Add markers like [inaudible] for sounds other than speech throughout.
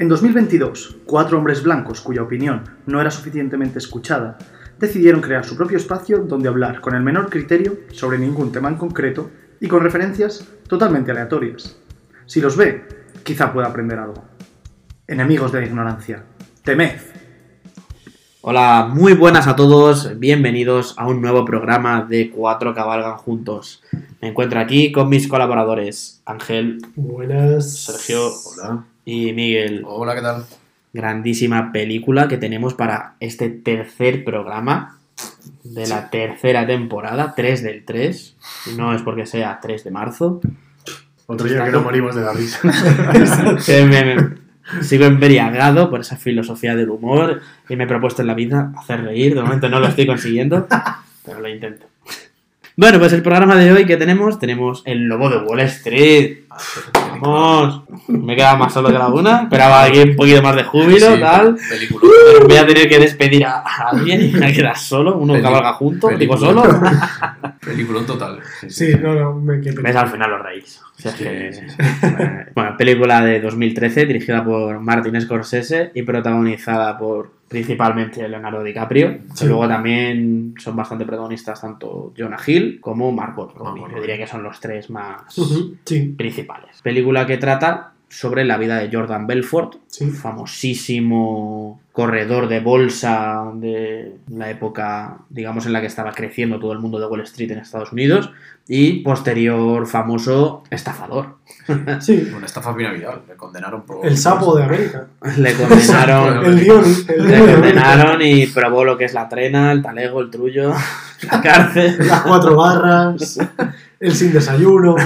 En 2022, cuatro hombres blancos cuya opinión no era suficientemente escuchada decidieron crear su propio espacio donde hablar con el menor criterio sobre ningún tema en concreto y con referencias totalmente aleatorias. Si los ve, quizá pueda aprender algo. Enemigos de la ignorancia, temed. Hola, muy buenas a todos, bienvenidos a un nuevo programa de Cuatro Cabalgan Juntos. Me encuentro aquí con mis colaboradores, Ángel, Buenas. Sergio Hola. Y Miguel. Hola, ¿qué tal? Grandísima película que tenemos para este tercer programa de la tercera temporada, 3 del 3. No es porque sea 3 de marzo. Otro día que nos morimos de la risa. [laughs] Que me- me- sigo embriagado por esa filosofía del humor y me he propuesto en la vida hacer reír. De momento no lo estoy consiguiendo, pero lo intento. Bueno, pues el programa de hoy que tenemos, tenemos El Lobo de Wall Street. Vamos, me he quedado más solo que la una, esperaba aquí un poquito más de júbilo, Sí, tal. Película. Pero voy a tener que despedir a, alguien y me quedar solo, uno Peli- cabalga junto, digo solo. Película total. Sí, no, no, me quedé. Ves, al final los reís. O sea, es Sí, que- sí, sí. Bueno, película de 2013 dirigida por Martin Scorsese y protagonizada por principalmente Leonardo DiCaprio. Sí. Y luego también son bastante protagonistas tanto Jonah Hill como Margot Robbie. Margot Yo diría que son los tres más Sí, principales. Película que trata sobre la vida de Jordan Belfort, sí. famosísimo corredor de bolsa de la época, digamos, en la que estaba creciendo todo el mundo de Wall Street en Estados Unidos y posterior famoso estafador. [laughs] Sí, Una estafa piramidal. Le condenaron por. el sapo de América. [laughs] Le condenaron, El guion. El le condenaron y probó lo que es la trena, el talego, el trullo, [laughs] la cárcel. Las cuatro barras. El sin desayuno.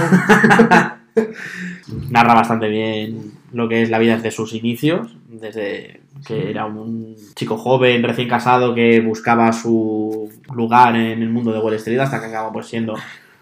Narra bastante bien lo que es la vida desde sus inicios, desde que era un chico joven, recién casado, que buscaba su lugar en el mundo de Wall Street hasta que acaba pues siendo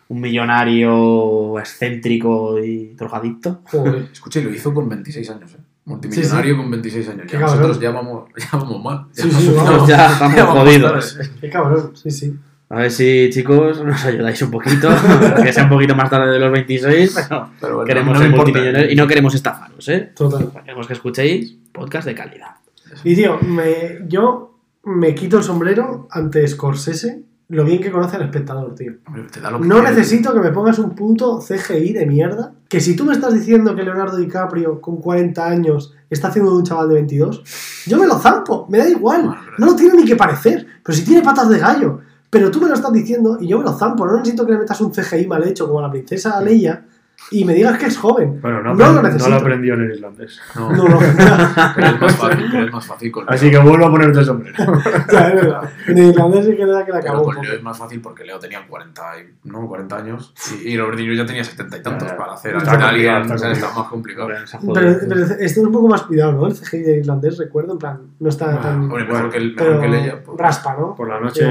un millonario excéntrico y drogadicto. Joder. [laughs] Lo hizo con 26 años, ¿eh? Multimillonario con 26 años. Qué Ya cabrón. nosotros ya vamos, ya vamos mal. Ya Sí, sí, vamos- vamos. ya estamos [laughs] ya vamos jodidos. Qué cabrón. Sí, sí. A ver si, chicos, nos ayudáis un poquito, [laughs] que sea un poquito más tarde de los 26, pero [laughs] Pero bueno, queremos no ser multimillonarios y no queremos estafaros, ¿eh? Total. Queremos que escuchéis podcast de calidad. Y tío, me, yo me quito el sombrero ante Scorsese. Lo bien que conoce al espectador, tío. Hombre, te da lo que No quieres. necesito que me pongas un puto CGI de mierda. Que si tú me estás diciendo que Leonardo DiCaprio con 40 años está haciendo de un chaval de 22, yo me lo zampo, me da igual. No lo tiene ni que parecer. Pero si tiene patas de gallo. Pero tú me lo estás diciendo y yo me lo zampo. No necesito que le metas un CGI mal hecho como a la princesa Leia y me digas que es joven. Bueno, no, No pero lo no necesito. lo aprendió en el islandés. No, [laughs] No, no, pero es más fácil. Pero es más fácil con Así que vuelvo a ponerte el sombrero. [laughs] ya, es verdad. En el irlandés sí que era que la Pero acabó un con. Leo es más fácil porque Leo tenía 40, y- ¿no? 40 años y, y Robert De Niro ya tenía 70 y tantos Ya, para hacer está a alguien. complicado, está o sea, está más complicado. Pero Pero, pero este es un poco más cuidado, ¿no? El CGI de irlandés, recuerdo, en plan, no está tan... Hombre, mejor que, el, pero mejor que Leia. pues- raspa, ¿no? Por la noche.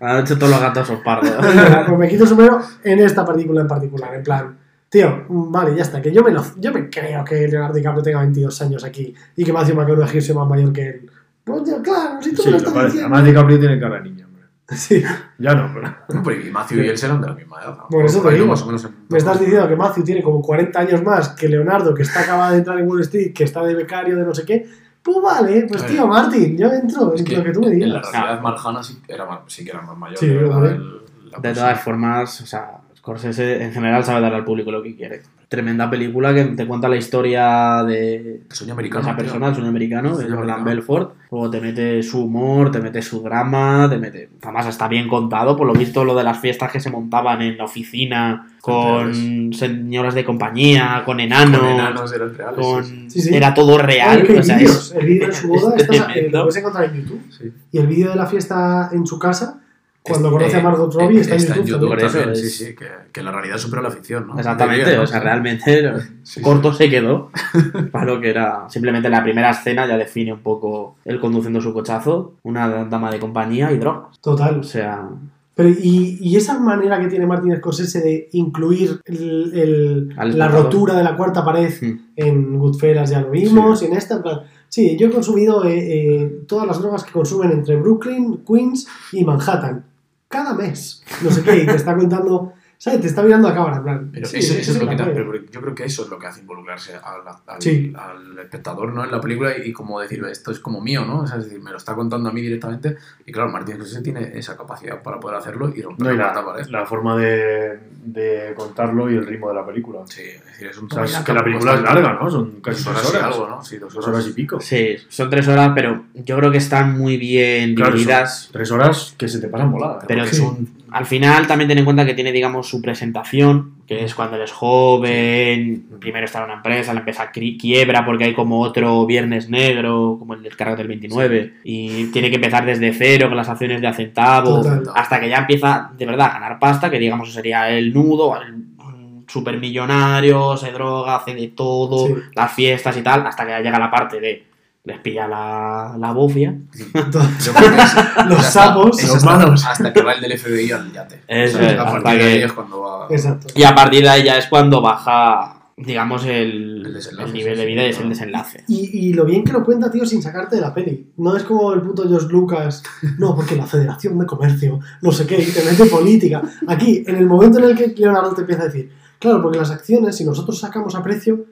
La noche todos los gatos son pardos. [laughs] pues me quito el sombrero en esta película en particular, en plan, tío, vale, ya está, que yo me, lo, yo me creo que Leonardo DiCaprio tenga 22 años aquí y que Matthew McConaughey sea más mayor que él. Pues ya, claro, si tú Sí, me lo estás parece. diciendo... Además, DiCaprio tiene cara de niño, hombre. Sí, Ya no, pero. No, pero y Matthew y él serán de la misma edad. ¿no? Por eso te ahí, digo. Más o menos en- me estás diciendo que Matthew tiene como 40 años más que Leonardo, que está acabado de entrar en Wall Street, que está de becario de no sé qué. Pues vale, pues tío, Martin, yo entro Es en que lo que tú me en la digas. realidad Marjana sí, era más, sí que era más mayor. Sí, de verdad, hombre. el- la De todas formas, o sea, Scorsese en general sabe dar al público lo que quiere. Tremenda película que te cuenta la historia de sueño de americano. esa tío. persona, el sueño americano, El de sueño Jordan. Belfort. Luego te mete su humor, te mete su drama, te mete. Además está bien contado, por lo visto, lo de las fiestas que se montaban en la oficina con señoras de compañía, con enanos. Con enanos eran reales. con- sí, Sí, sí. Era todo real. O sea, es- el vídeo de su boda es [laughs] está, eh, lo puedes encontrar en YouTube. sí. Y el vídeo de la fiesta en su casa, cuando Este, conoce a Margot Robbie, eh, está, en YouTube. Por también. eso también, es- Sí, sí, que, que la realidad supera la ficción, ¿no? Exactamente, o sea, realmente [laughs] Sí, corto se quedó [laughs] para lo que era. Simplemente la primera escena ya define un poco él conduciendo su cochazo, una dama de compañía y drogas. Total. O sea, Pero, y, y esa manera que tiene Martin Scorsese de incluir el- el- la rotura de la cuarta pared hmm. en Goodfellas ya lo vimos, y en esta, en plan, sí, yo he consumido eh, eh, todas las drogas que consumen entre Brooklyn, Queens y Manhattan. Cada mes. No sé qué, y te está contando ¿Sabes? Te está mirando a cámara, en plan. Pero sí, eso, sí, eso es lo que pero yo creo que eso es lo que hace involucrarse al, al- Sí. al espectador ¿no? en la película y, como decir, esto es como mío, ¿no? O sea, es decir, me lo está contando a mí directamente y claro, Martín Scorsese tiene esa capacidad para poder hacerlo y romper No, y la la, la forma de, de contarlo y el ritmo de la película. Sí, es decir, es un O sea, es que la película es larga, ¿no? Son casi Dos tres horas algo, ¿no? Sí, dos Dos horas. horas y pico. Sí, son tres horas, pero yo creo que están muy bien Claro, divididas. tres horas que se te pasan voladas. Pero Porque Sí. Al final también ten en cuenta que tiene, digamos, su presentación, que es cuando eres joven, primero está en una empresa, la empresa quiebra porque hay como otro viernes negro, como el del cargo del 29, y tiene que empezar desde cero con las acciones de a centavo, Total. hasta que ya empieza de verdad a ganar pasta, que digamos sería el nudo, el mm, supermillonario, se droga, hace de todo, Sí. las fiestas y tal, hasta que ya llega la parte de les pilla la, la bofia. [laughs] Los sapos, los hasta, manos. hasta que va el del FBI al yate. Eso O sea, es, a partir de que- ahí es cuando va. Exacto. Y a partir de ahí ya es cuando baja, digamos, el, El nivel de vida y es el desenlace. Y, y lo bien que lo cuenta, tío, sin sacarte de la peli. No es como el puto George Lucas, [laughs] no, porque la Federación de Comercio, no sé qué, y te mete política. Aquí, en el momento en el que Leonardo te empieza a decir, claro, porque las acciones, si nosotros sacamos a precio,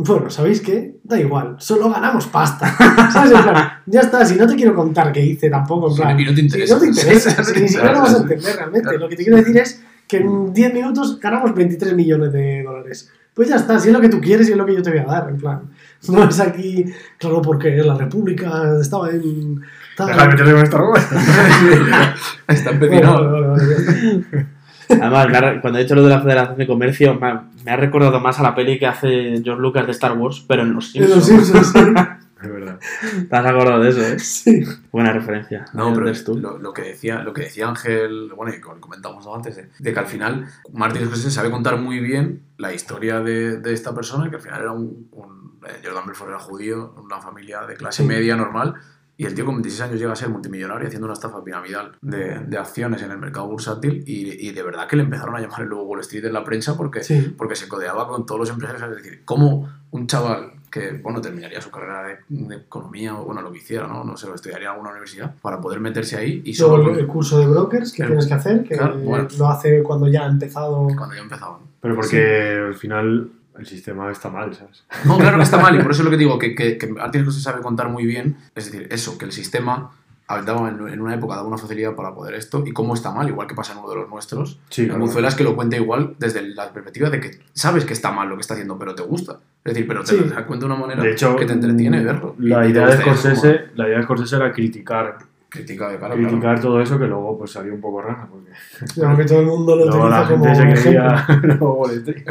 bueno, ¿sabéis qué? Da igual, solo ganamos pasta. [laughs] ¿Sabes? En plan, ya está, si no te quiero contar qué hice tampoco, en plan. y no te si interesa. no te interesa, [laughs] si ni siquiera lo vas a entender realmente. Claro. Lo que te quiero decir es que en 10 minutos ganamos 23 millones de dólares. Pues ya está, si es lo que tú quieres y es lo que yo te voy a dar, en plan. No es aquí, claro, porque la República estaba en. tal. Deja de meterle con esta ropa. [laughs] Está Bueno, empecinado. vale, ya está. Además, me ha- cuando he dicho lo de la Federación de Comercio, me ha, me ha recordado más a la peli que hace George Lucas de Star Wars, pero en Los En los Simpsons. Simpsons, [laughs] Es verdad. ¿Te has acordado de eso, eh? sí. Buena referencia. No, pero tú. lo, lo que decía, lo que decía Ángel, bueno, y como comentamos antes, de, de que al final Martin Scorsese sabe contar muy bien la historia de, de esta persona, que al final era un, un- eh, Jordan Belfort era judío, una familia de clase Sí. media normal, y el tío con 26 años llega a ser multimillonario haciendo una estafa piramidal de, de acciones en el mercado bursátil, y, y de verdad que le empezaron a llamar el luego Wall Street en la prensa porque, Sí. porque se codeaba con todos los empresarios, es decir, como un chaval que, bueno, terminaría su carrera de, de economía o, bueno, lo que hiciera, ¿no? No sé, estudiaría en alguna universidad para poder meterse ahí y solo Luego el curso de brokers que El- tienes que hacer, que Claro, bueno. lo hace cuando ya ha empezado. cuando yo empezaba. ¿no? Pero porque al final el sistema está mal, ¿sabes? No, claro que está mal y por eso es lo que digo, que, que, que Scorsese sabe contar muy bien, es decir, eso, que el sistema daba en, una época daba una facilidad para poder esto y cómo está mal, igual que pasa en uno de los nuestros. Sí, en claro. Buzuelas que lo cuenta igual desde la perspectiva de que sabes que está mal lo que está haciendo, pero te gusta. Es decir, pero te Sí. lo cuenta de una manera hecho, que te entretiene verlo. La idea, de Scorsese, la idea de Scorsese era criticar, Critica de cara, criticar claro. todo eso que luego pues salió un poco rara. Porque Claro que todo el mundo lo la como se creía [laughs] luego.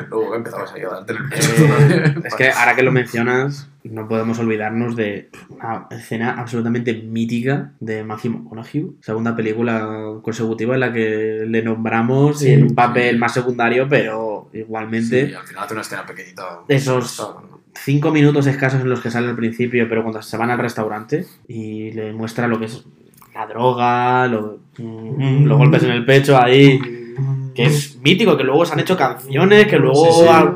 Luego empezabas a darte en el pecho. Eh, es que ahora que lo mencionas, no podemos olvidarnos de una escena absolutamente mítica de Matthew McConaughey, segunda película consecutiva en la que le nombramos Sí, en un papel más secundario, pero igualmente Sí, al final hace una escena pequeñita. Esos- cinco minutos escasos en los que sale al principio, pero cuando se van al restaurante y le muestra lo que es la droga, lo- los golpes en el pecho ahí, que es mítico, que luego se han hecho canciones, que luego Sí, sí. ha-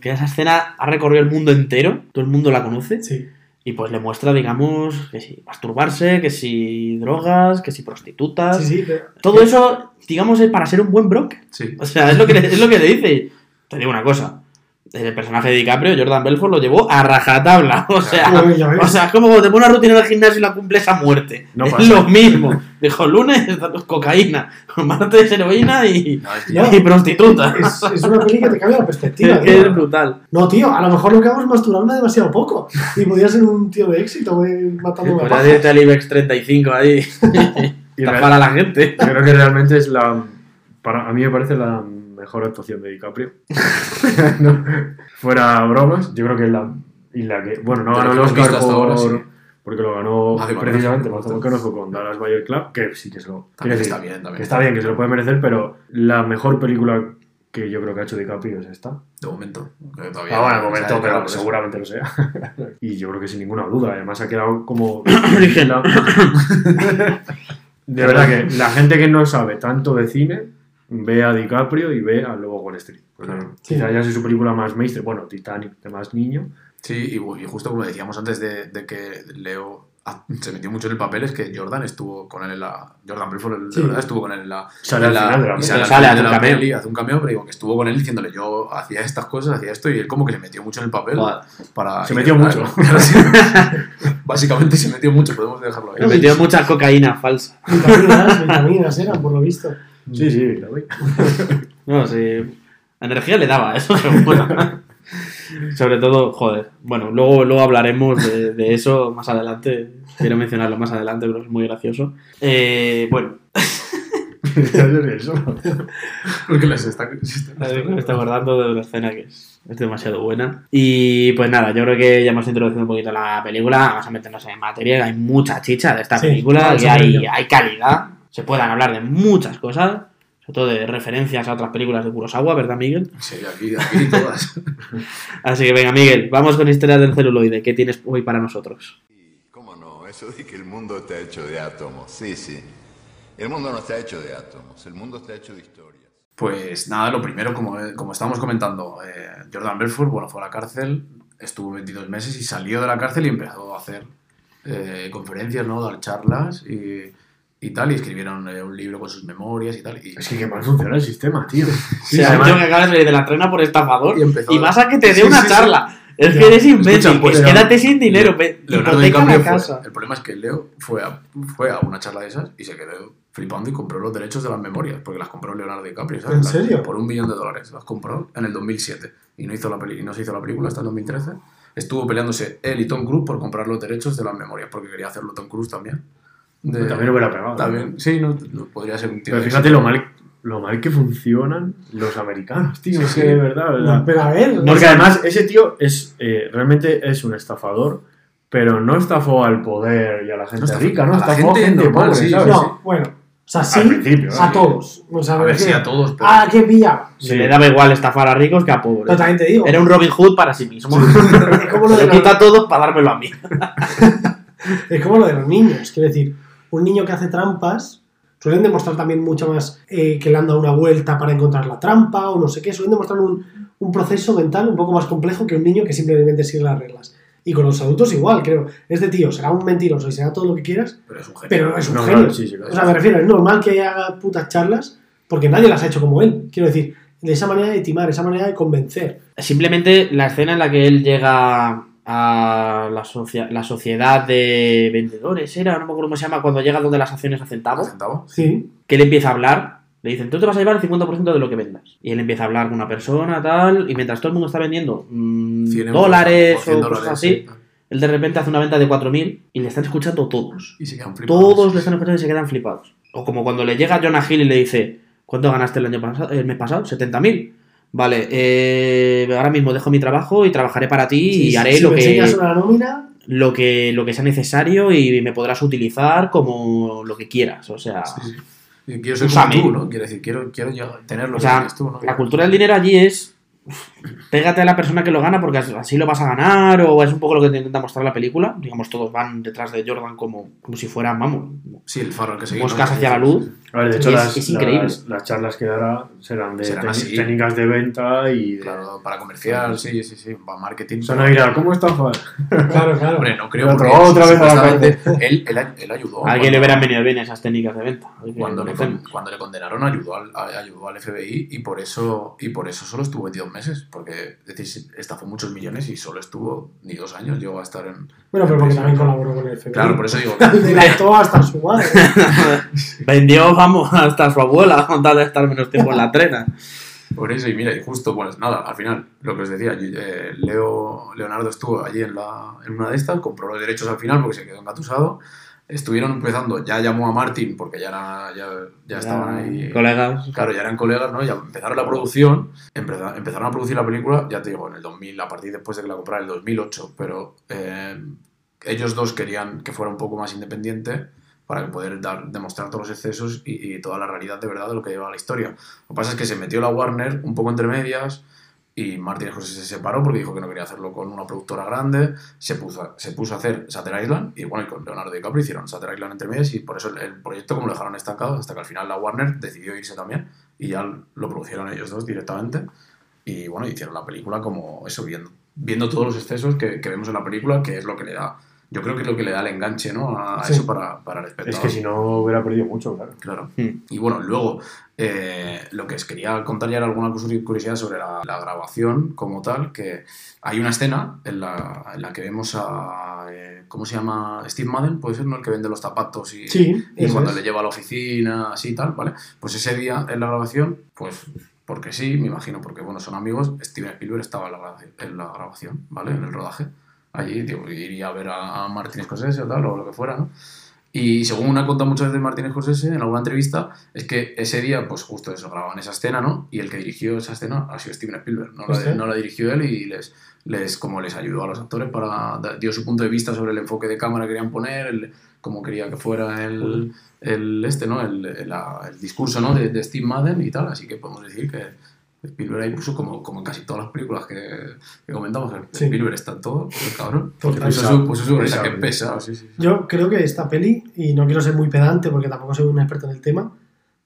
que esa escena ha recorrido el mundo entero, todo el mundo la conoce, Sí. y pues le muestra, digamos, que si masturbarse, que si drogas, que si prostitutas, Sí, sí, pero- todo eso, digamos, es para ser un buen broker. Sí. O sea, es lo que le, es lo que le dice. Te digo una cosa. El personaje de DiCaprio, Jordan Belfort, lo llevó a rajatabla. [laughs] O sea, o sea es como cuando te pones una rutina del gimnasio y la cumples a muerte. No es pasa. lo mismo. Dijo lunes [laughs] cocaína, martes heroína y, No, y prostituta. es, es una peli que te cambia la perspectiva. [laughs] Es brutal. No, tío, a lo mejor lo que hago es masturbarme demasiado poco. Y podría ser un tío de éxito, voy matando una Podrías irte al IBEX 35 ahí. Y Estafar real- a la gente. Yo creo que realmente es la. Para, a mí me parece la mejor actuación de DiCaprio. [laughs] No, fuera bromas, yo creo que es la. Y la que. Bueno, no ganó el Oscar por. ahora, sí. Porque lo ganó Matthew precisamente. Matthew McConaughey con Dallas Buyer Club, que sí que se lo. También decir, está bien, también. que está bien, que se lo puede merecer, pero la mejor película que yo creo que ha hecho DiCaprio es esta. De momento. todavía- Ah, bueno, de momento, pero seguramente lo sea. [laughs] y yo creo que sin ninguna duda. Además ha quedado como... [coughs] [coughs] De verdad que la gente que no sabe tanto de cine ve a DiCaprio y ve a Lobo Wall Street. Porque Claro. Sí. Quizá ya sea su película más mainstream. Bueno, Titanic, de más niño. Sí, y, y justo como decíamos antes de, de que Leo se metió mucho en el papel es que Jordan estuvo con él en la. Jordan Belfort, el- de Sí. verdad, estuvo con él en la. Sale en al la- final de la y peli. sale al Sale, final hace de un la cameo. peli, hace un cameo, pero digo que estuvo con él diciéndole yo hacía estas cosas, hacía esto, y él como que se metió mucho en el papel. Para, Se metió mucho. [laughs] [laughs] Básicamente se metió mucho, podemos dejarlo ahí. metió mucha cocaína falsa. [laughs] Vitaminas, vitaminas eran, por lo visto. Sí, sí, la [laughs] vi. No, sí. Energía le daba, eso seguro. [laughs] Sobre todo, joder. Bueno, luego, luego hablaremos de, de eso más adelante. Quiero mencionarlo más adelante, pero es muy gracioso. Eh, bueno. [laughs] Porque les está. se está- me estoy acordando de una escena que es, es demasiado buena. Y pues nada, yo creo que ya hemos introducido un poquito la película. Vamos a meternos en materia. Hay mucha chicha de esta Sí, película y hay, hay calidad. Se puedan hablar de muchas cosas. Sobre todo de referencias a otras películas de Kurosawa, ¿verdad, Miguel? Sí, aquí, aquí todas. [laughs] Así que venga, Miguel, vamos con historias del celuloide. ¿Qué tienes hoy para nosotros? ¿Cómo no? Eso de que el mundo está hecho de átomos. Sí, sí. El mundo no está hecho de átomos. El mundo está hecho de historias. Pues nada, lo primero, como, como estábamos comentando, eh, Jordan Belfort, bueno, fue a la cárcel, estuvo 22 meses y salió de la cárcel y empezó a hacer eh, conferencias, ¿no? Dar charlas y, y tal, y escribieron eh, un libro con sus memorias y tal. Y, Es que qué mal funciona el sistema, tío. o [laughs] sea, además- yo que acabas de salir de la trena por estafador Y y, vas a que te dé Sí, una sí, sí. charla. Es Ya. que eres imbécil, Escucha, pues, Leo- quédate sin dinero, Leonardo DiCaprio la fue- casa. el problema es que Leo fue a, fue a una charla de esas y se quedó flipando y compró los derechos de las memorias, porque las compró Leonardo DiCaprio, ¿sabes? ¿En Las- serio? Por un millón de dólares. Las compró en el 2007 y no, hizo la peli y no se hizo la película hasta el 2013. Estuvo peleándose él y Tom Cruise por comprar los derechos de las memorias, porque quería hacerlo Tom Cruise también. De- También hubiera pegado. También, sí, no, no, podría ser un tío. Pero fíjate lo mal, lo mal que funcionan los americanos, tío. Sí, es sí. que de verdad, ¿verdad? No, pero a ver, no Porque además ese tío es eh, realmente es un estafador, pero no estafó al poder y a la gente rica, no estafó a gente gente normal, pobre, sí, ¿sabes? No, bueno. O sea, sí, a ¿no? todos. O sea, A ver, sí, a todos, pero. Ah, ¿qué pillaba? Se le daba igual estafar a ricos que a pobres. Pero también te digo. Era un Robin Hood para sí mismo. [laughs] Es como lo [laughs] Se de lo los- quita a todos para dármelo a mí. [laughs] Es como lo de los niños, quiero decir, un niño que hace trampas suelen demostrar también mucho más eh, que le han dado una vuelta para encontrar la trampa o no sé qué, suelen demostrar un, un proceso mental un poco más complejo que un niño que simplemente sigue las reglas. Y con los adultos igual, creo. Este tío será un mentiroso y será todo lo que quieras, Pero es un genio. pero es un No, genio. claro, sí, sí, claro. O sea, me refiero, es normal que haga putas charlas porque nadie las ha hecho como él. Quiero decir, de esa manera de timar, esa manera de convencer. Simplemente la escena en la que él llega a la, socia- la sociedad de vendedores, era, no me acuerdo cómo se llama, cuando llega donde las acciones a centavos, centavo? Sí. que él empieza a hablar, le dicen, tú te vas a llevar el 50% de lo que vendas. Y él empieza a hablar con una persona, tal, y mientras todo el mundo está vendiendo mm, 100 euros, dólares o 100 o cosas dólares, así, sí. él de repente hace una venta de 4.000 y le están escuchando todos. Y se quedan flipados. Todos le están escuchando y se quedan flipados. O como cuando le llega Jonah Hill y le dice, ¿cuánto ganaste el año pasado, el mes pasado? 70.000. Vale, eh, ahora mismo dejo mi trabajo y trabajaré para ti Sí, y haré si lo, me que, enseñas una nómina, lo, que, lo que sea necesario y me podrás utilizar como lo que quieras. O sea, Sí, Quiero ser como tú, ¿no? Quiero decir, quiero, quiero llegar- tener lo o sea tú, ¿no? la cultura del dinero allí es pégate a la persona que lo gana porque así lo vas a ganar o es un poco lo que te intenta mostrar la película. Digamos, todos van detrás de Jordan como, como si fuera, vamos, Sí, el faro que seguir. moscas ¿no? hacia la luz. A ver, de hecho, Es- las, es increíble. Las, las charlas que dará serán de Serán tec- así. técnicas de venta y de... Claro, para comercial, sí, sí, sí, para marketing. Son a ¿cómo estafar? claro, claro. Hombre, no creo Otro- porque otra vez a la él, él, él ayudó. A alguien cuando- le hubieran venido bien esas técnicas de venta. Que Cuando le, con- cuando le condenaron ayudó al, ayudó al FBI y por eso y por eso solo estuvo 22 meses porque es decir, estafó muchos millones y solo estuvo ni dos años llegó a estar en Bueno, pero porque también colaboró con el FBI. claro por eso digo [laughs] Delató hasta su madre. [laughs] Vendió, vamos, hasta su abuela con tal de estar menos tiempo en la trena. por eso y mira y justo pues nada al final lo que os decía eh, Leo Leonardo estuvo allí en la en una de estas compró los derechos al final porque se quedó engatusado estuvieron empezando ya llamó a Martin porque ya era, ya, ya estaban ahí Colegas. Claro, ya eran colegas, ¿no? Ya empezaron la producción, empeza- empezaron a producir la película, ya te digo, en el 2000, a partir después de que la compraron, en el 2008, pero eh, ellos dos querían que fuera un poco más independiente para poder dar, demostrar todos los excesos y, y toda la realidad de verdad de lo que lleva la historia. Lo que pasa es que se metió la Warner un poco entre medias y Martin Scorsese se separó porque dijo que no quería hacerlo con una productora grande, se puso, a- se puso a hacer Shutter Island y bueno, y con Leonardo DiCaprio hicieron Shutter Island entre medias y por eso el, el proyecto como lo dejaron estancado hasta que al final la Warner decidió irse también y ya lo produjeron ellos dos directamente. Y bueno, hicieron la película como eso, viendo, viendo todos los excesos que, que vemos en la película, que es lo que le da yo creo que es lo que le da el enganche, ¿no? A Sí. eso para, para el espectador. Es que si no hubiera perdido mucho, claro. Claro. Hmm. Y bueno, luego eh, lo que os quería contar ya era alguna curi- curiosidad sobre la, la grabación como tal, que hay una escena en la, en la que vemos a, eh, ¿cómo se llama? Steve Madden, puede ser, ¿no? El que vende los zapatos y, Sí, y cuando es. le lleva a la oficina, así y tal, ¿vale? Pues ese día en la grabación, pues porque sí, me imagino, porque bueno, son amigos, Steven Spielberg estaba en la, grabación- en la grabación, ¿vale? En el rodaje. Allí, tío, iría a ver a, a Martin Scorsese o tal, o lo que fuera, ¿no? Y según ha contado muchas veces Martin Scorsese en alguna entrevista, es que ese día, pues justo eso, grababan esa escena, ¿no? Y el que dirigió esa escena ha sido Steven Spielberg, no, la, no la dirigió él y les, les, como les ayudó a los actores para, dio su punto de vista sobre el enfoque de cámara que querían poner, el, cómo quería que fuera el, el este, ¿no? El, el- el discurso, ¿no? De, de Steve Madden y tal, así que podemos decir que Spielberg ahí puso como, como en casi todas las películas que, que comentamos, Sí. Spielberg está en todo, el cabrón. Puso puso su Pesado. que sí, sí. Yo creo que esta peli, y no quiero ser muy pedante porque tampoco soy un experto en el tema,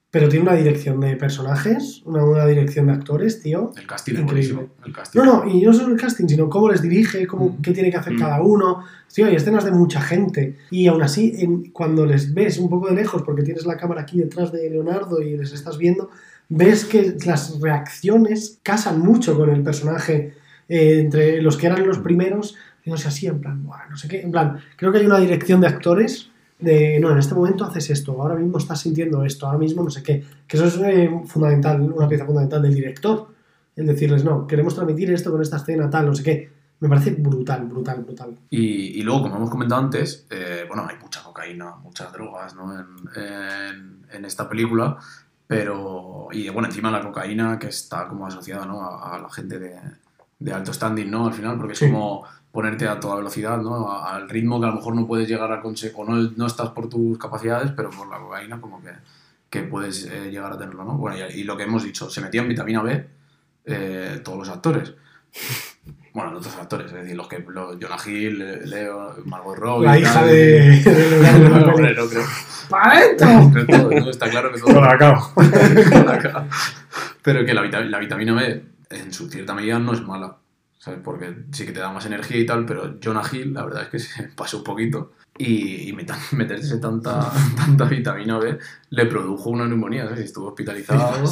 pero tiene una dirección de personajes, una, una dirección de actores, tío. El casting es Increíble. El casting. No, no, y no solo el casting, sino cómo les dirige, cómo, Mm. qué tiene que hacer Mm. cada uno. Tío, hay escenas de mucha gente. Y aún así, en- cuando les ves un poco de lejos, porque tienes la cámara aquí detrás de Leonardo y les estás viendo, ves que las reacciones casan mucho con el personaje eh, entre los que eran los primeros, haciéndose así, en plan, "Buah, no sé qué. En plan, creo que hay una dirección de actores de, no, en este momento haces esto, ahora mismo estás sintiendo esto, ahora mismo no sé qué. Que eso es eh, fundamental, una pieza fundamental del director. El decirles, no, queremos transmitir esto con esta escena, tal, no sé qué. Me parece brutal, brutal, brutal. Y, y luego, como hemos comentado antes, eh, bueno, hay mucha cocaína, muchas drogas ¿no? en, en- en esta película, pero. Y bueno, encima la cocaína que está como asociada ¿no? a, a la gente de, de alto standing, ¿no? Al final, porque es Sí. como ponerte a toda velocidad, ¿no? A- Al ritmo que a lo mejor no puedes llegar a conseguir, o no, no estás por tus capacidades, pero por la cocaína, como que, que puedes eh, llegar a tenerlo, ¿no? Bueno, y, y lo que hemos dicho, se metían vitamina B eh, todos los actores. [laughs] Bueno, los actores, es decir, los que los, Jonah Hill, Leo, Margot Robbie. la hija tal, de, creo. ¡Para [laughs] ¿no? Está claro que todo. Con la cabo. Pero que la, vita- la vitamina B, en su cierta medida, no es mala. ¿Sabes? Porque sí que te da más energía y tal, pero Jonah Hill, la verdad es que [laughs] se pasó un poquito. Y, y meterse tanta, tanta vitamina B le produjo una neumonía, ¿sabes? Y estuvo hospitalizado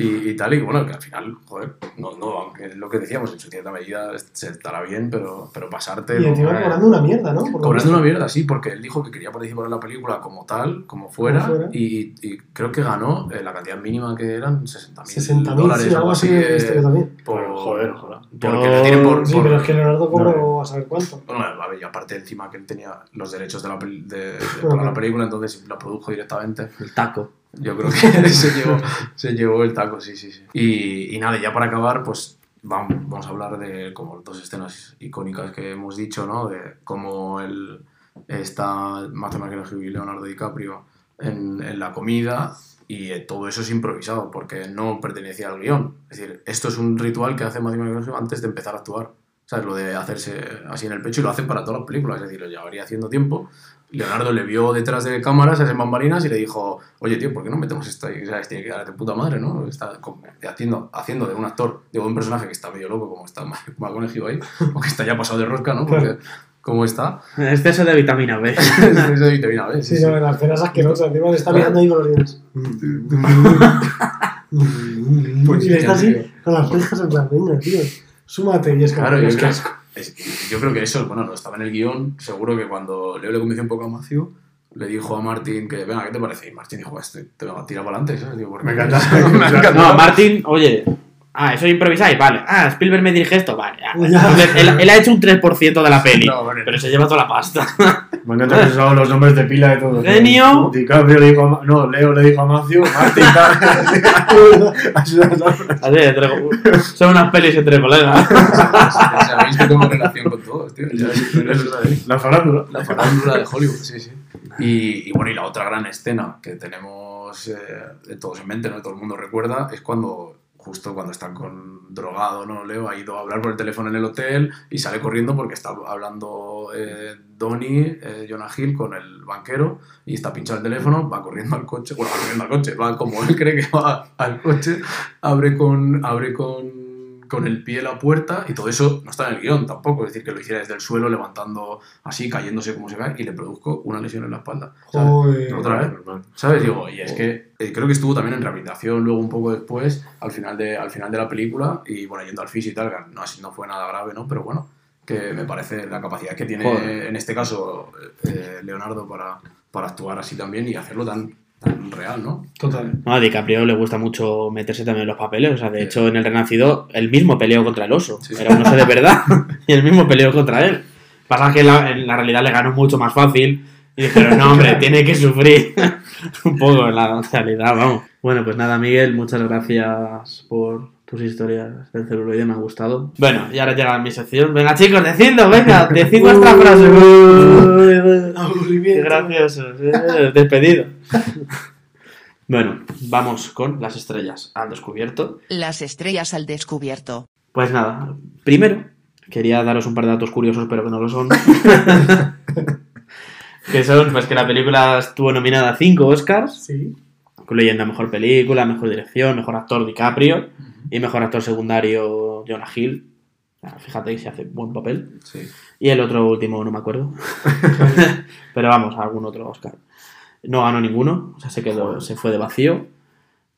y, y tal. Y bueno, que al final, joder, no, no, aunque es lo que decíamos, en su cierta medida se estará bien, pero, pero pasarte. Y no, encima eh, cobrando una mierda, ¿no? Por Cobrando una mierda, sí, porque él dijo que quería participar en la película como tal, como fuera, Como fuera. Y, y creo que ganó eh, la cantidad mínima que eran 60 mil 60.000, dólares sí, algo así yo eh, también. por, Joder, ojalá. Porque Yo- le tienen por. Sí, por- pero es que Leonardo cobró No. a saber cuánto. Bueno, a ver, y aparte encima que él tenía los derechos de la, de, [laughs] para la película, entonces la produjo directamente. El taco. Yo creo que [laughs] se, llevó, se llevó el taco, sí, sí, sí. Y, y nada, ya para acabar, pues vamos, vamos a hablar de como dos escenas icónicas que hemos dicho, ¿no? De cómo el, está Matthew McConaughey y Leonardo DiCaprio en, en la comida y eh, todo eso es improvisado porque no pertenecía al guion. Es decir, esto es un ritual que hace Matthew McConaughey antes de empezar a actuar. ¿Sabes? Lo de hacerse así en el pecho y lo hacen para todas las películas. Es decir, lo llevaría haciendo tiempo. Leonardo le vio detrás de cámaras, esas bambalinas, y le dijo, oye, tío, ¿por qué no metemos esto ahí? ¿Sabes? Tiene que dar de puta madre, ¿no? Está haciendo, haciendo de un actor, de un personaje que está medio loco, como está McConaughey ahí, [laughs] o que está ya pasado de rosca, ¿no? Porque, ¿cómo está? Exceso de vitamina B. [laughs] Eso de vitamina B, sí, Sí, sí. no, las cenas asquerosas. Encima le está mirando ahí con los dientes. Pues [laughs] y le está así con las cejas en plan, venga, tío. Súmate. Y es como, Claro, yo es creo, que es- yo creo que eso, bueno, no estaba en el guion. Seguro que cuando Leo le convenció un poco a Matthew, le dijo a Martin que, venga, ¿qué te parece? Y Martin dijo, este, te venga, tira para adelante, ¿sabes? Digo, Me encanta. [laughs] [laughs] me encanta. No, Martín, oye. Ah, eso improvisáis, vale. Ah, Spielberg me dirige esto, vale. ya. [laughs] Ya. Entonces, él, él ha hecho un 3% de la [laughs] peli. No, vale. Pero se lleva toda la pasta. Me encanta que usado los nombres de pila de todos. Genio. DiCaprio le dijo a Ma- No, Leo le dijo a Matthew, Martin. [laughs] Así, entre- son unas pelis entre colegas. Sabéis que tengo relación con todos, tío. La farándula. La farándula de Hollywood, sí, sí. Y, y bueno, y la otra gran escena que tenemos eh, de todos en mente, ¿no? Todo el mundo recuerda, es cuando, justo cuando están con drogado, ¿no? Leo ha ido a hablar por el teléfono en el hotel y sale corriendo porque está hablando eh, Donnie, eh, Jonah Hill, con el banquero y está pinchado el teléfono, va corriendo al coche, bueno, va corriendo al coche, va como él cree que va al coche, abre con, abre con, con el pie en la puerta y todo eso no está en el guion tampoco. Es decir, que lo hiciera desde el suelo, levantando así, cayéndose como se cae y le produzco una lesión en la espalda. ¿sabes? Joder. Otra vez. ¿Sabes? Digo, y es que eh, creo que estuvo también en rehabilitación luego un poco después, al final de, al final de la película, y bueno, yendo al fisio y tal, que no, así no fue nada grave, ¿no? Pero bueno, que me parece la capacidad que tiene Joder. en este caso eh, Leonardo para, para actuar así también y hacerlo tan, tan real, ¿no? Total. No, a DiCaprio le gusta mucho meterse también en los papeles. O sea, de hecho, en El Renacido, él mismo peleó contra el oso. Sí. Era un oso de [laughs] verdad. y él mismo peleó contra él. Pasa que en la, en la realidad le ganó mucho más fácil. Y dijeron, no, hombre, [laughs] tiene que sufrir. [laughs] un poco en la realidad, vamos. Bueno, pues nada, Miguel, muchas gracias por tus historias del celuloide, me ha gustado. Bueno, y ahora llega mi sección. Venga, chicos, decidlo, venga, [laughs] decid vuestra frase. Qué Aburrimiento. gracioso. eh, Despedido. [laughs] Bueno, vamos con las estrellas al descubierto. Las estrellas al descubierto. Pues nada, primero quería daros un par de datos curiosos, pero que no lo son. [laughs] que son, pues que la película estuvo nominada a 5 Oscars, Sí. incluyendo Mejor Película, Mejor Dirección, Mejor Actor DiCaprio y Mejor Actor Secundario Jonah Hill. Fíjate que se hace buen papel. Sí. Y el otro último no me acuerdo. [laughs] Pero vamos, algún otro Oscar. No ganó ninguno, o sea, se quedó, se fue de vacío.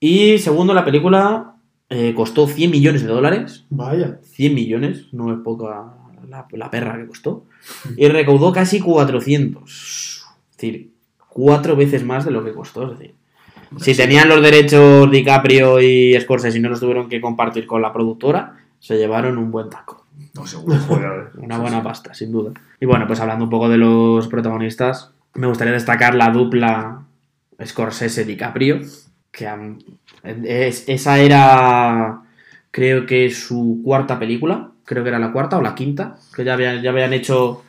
Y segundo, la película eh, costó 100 millones de dólares. Vaya. 100 millones, no es poca la, la perra que costó. Y recaudó casi 400. Es decir, cuatro veces más de lo que costó. Es decir, si tenían los derechos DiCaprio y Scorsese y no los tuvieron que compartir con la productora, se llevaron un buen taco. No, seguro. [laughs] Una buena pasta, sin duda. Y bueno, pues hablando un poco de los protagonistas, me gustaría destacar la dupla Scorsese-DiCaprio, que han- es- esa era, creo que su cuarta película, creo que era la cuarta o la quinta, que ya habían, ya habían hecho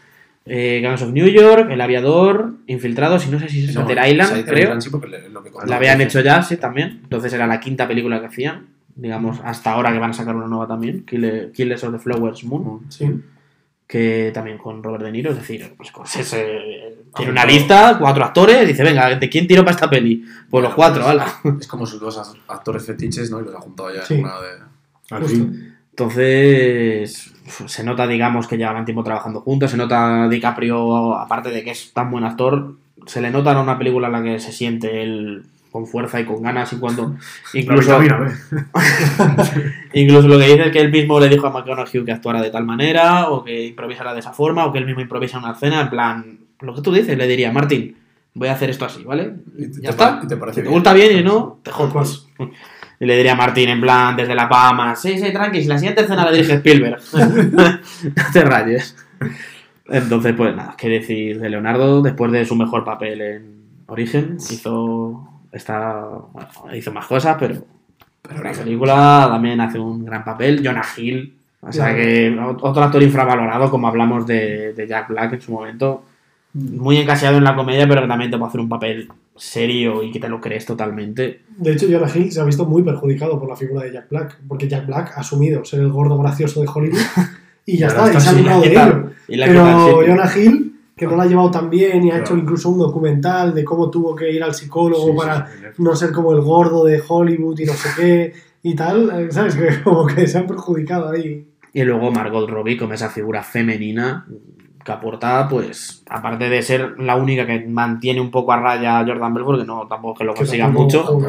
eh, Gangs of New York, El Aviador, Infiltrados, y no sé si es No, Shutter Island, Shutter creo. Island sí, porque le- lo que La habían hecho ya, sí, también. Entonces era la quinta película que hacían. Digamos, hasta ahora que van a sacar una nueva también, Kill- Killers of the Flowers Moon Sí. que también con Robert De Niro, es decir, pues Scorsese tiene una lista, cuatro actores, dice, venga, ¿de quién tiro para esta peli? Pues los cuatro, ala. Es como sus dos actores fetiches, ¿no? Y los ha juntado ya Sí. en una de... Al Justo. fin. Entonces, se nota, digamos, que llevan tiempo trabajando juntos, se nota DiCaprio, aparte de que es tan buen actor, se le nota en una película en la que se siente él con fuerza y con ganas y cuando [laughs] incluso, vitamina [laughs] incluso lo que dice es que él mismo le dijo a McConaughey que actuara de tal manera o que improvisara de esa forma o que él mismo improvisa una escena en plan, lo que tú dices, le diría, Martín, voy a hacer esto así, ¿vale? Y te- ya te está. te parece si te bien. gusta bien y no, te Tal cual. jodas. [laughs] Y le diría a Martín en plan, desde la Pama, sí, sí, tranqui, si la siguiente escena la dirige Spielberg. [laughs] no te rayes. Entonces, pues nada, qué decir de Leonardo, después de su mejor papel en Origen, hizo esta, bueno, hizo más cosas, pero Pero la película también hace un gran papel. Jonah Hill, o sea que otro actor infravalorado, como hablamos de, de Jack Black en su momento, muy encasillado en la comedia, pero que también te puede hacer un papel serio y que te lo crees totalmente. De hecho, Jonah Hill se ha visto muy perjudicado por la figura de Jack Black, porque Jack Black ha asumido ser el gordo gracioso de Hollywood [laughs] y ya está, ahora y está se ha librado de ello. y la Pero. Jonah Hill, que no la ha llevado tan bien y ha Claro. hecho incluso un documental de cómo tuvo que ir al psicólogo Sí, para sí. no ser como el gordo de Hollywood y no sé qué y tal, eh, ¿sabes? Que [laughs] como que se han perjudicado ahí. Y luego Margot Robbie como esa figura femenina que aporta, pues, aparte de ser la única que mantiene un poco a raya a Jordan Belfort, que no tampoco que lo consiga mucho,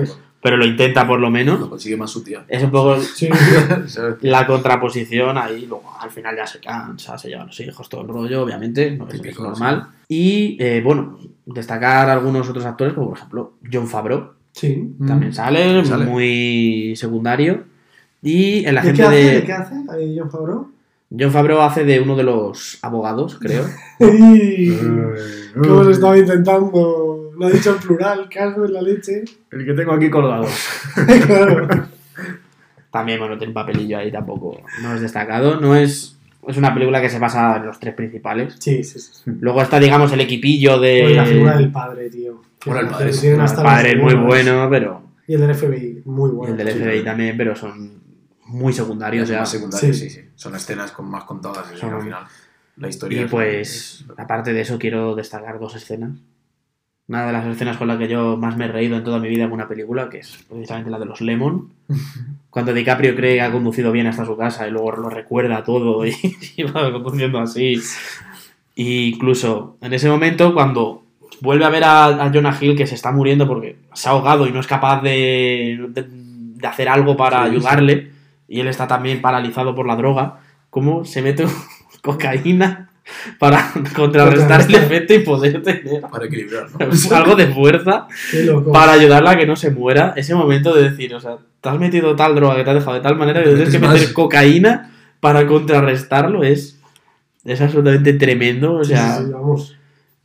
pero lo intenta por lo Lo menos. consigue más su tía. Es un poco [laughs] la contraposición ahí, luego al final ya se cansa, se llevan los hijos, todo el rollo, obviamente, no es, Típico, es normal. Y eh, bueno, destacar algunos otros actores, como por ejemplo John Favreau, sí. también sale, Sale. muy secundario. Y el ¿De agente qué hace? de. ¿De qué hace? John Favreau. John Favreau hace de uno de los abogados, creo. [laughs] ¿Cómo lo estaba intentando? Lo ha dicho en plural, cago en la leche. El que tengo aquí colgado. [laughs] claro. También, bueno, tiene un papelillo ahí, tampoco no es destacado. No es. Es una película que se basa en los tres principales. Sí, sí, sí. Luego está, digamos, el equipillo de. Pues la figura del padre, tío. Bueno, el padre es- el padre es muy bueno, pero. Y el del FBI, muy y bueno. el del Sí. FBI también, pero son muy secundarios. Ya. más secundarios, Sí. sí. sí. Son escenas con más contadas y Son- al final la historia. Y es- pues, aparte de eso, quiero destacar dos escenas. Una de las escenas con las que yo más me he reído en toda mi vida en una película, que es precisamente la de los Lemon. [laughs] Cuando DiCaprio cree que ha conducido bien hasta su casa y luego lo recuerda todo y, [laughs] y va conduciendo así. E incluso en ese momento, cuando vuelve a ver a, a Jonah Hill que se está muriendo porque se ha ahogado y no es capaz de, de- de hacer algo para Sí, sí. Y él está también paralizado por la droga, ¿cómo se mete [laughs] cocaína para [laughs] contrarrestar el efecto y poder tener [laughs] Para equilibrar, ¿no? algo de fuerza para ayudarla a que no se muera. Ese momento de decir, o sea, te has metido tal droga que te ha dejado de tal manera que tienes que meter más. cocaína para contrarrestarlo. Es, es absolutamente tremendo. O sea, sí, sí, vamos.